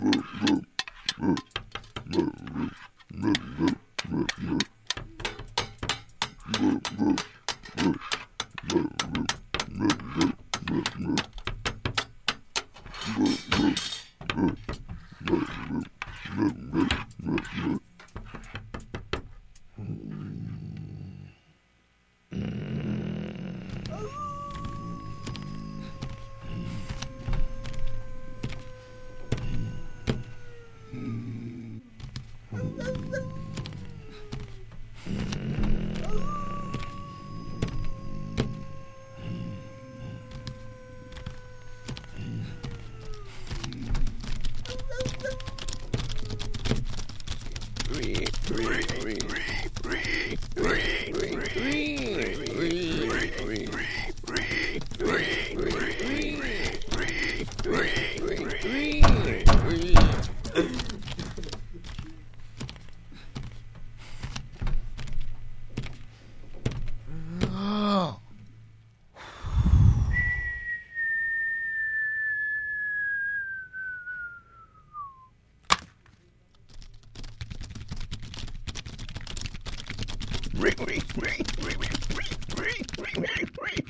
Bye. Ring, ring, ring, ring, ring, ring, ring, ring, ring, ring.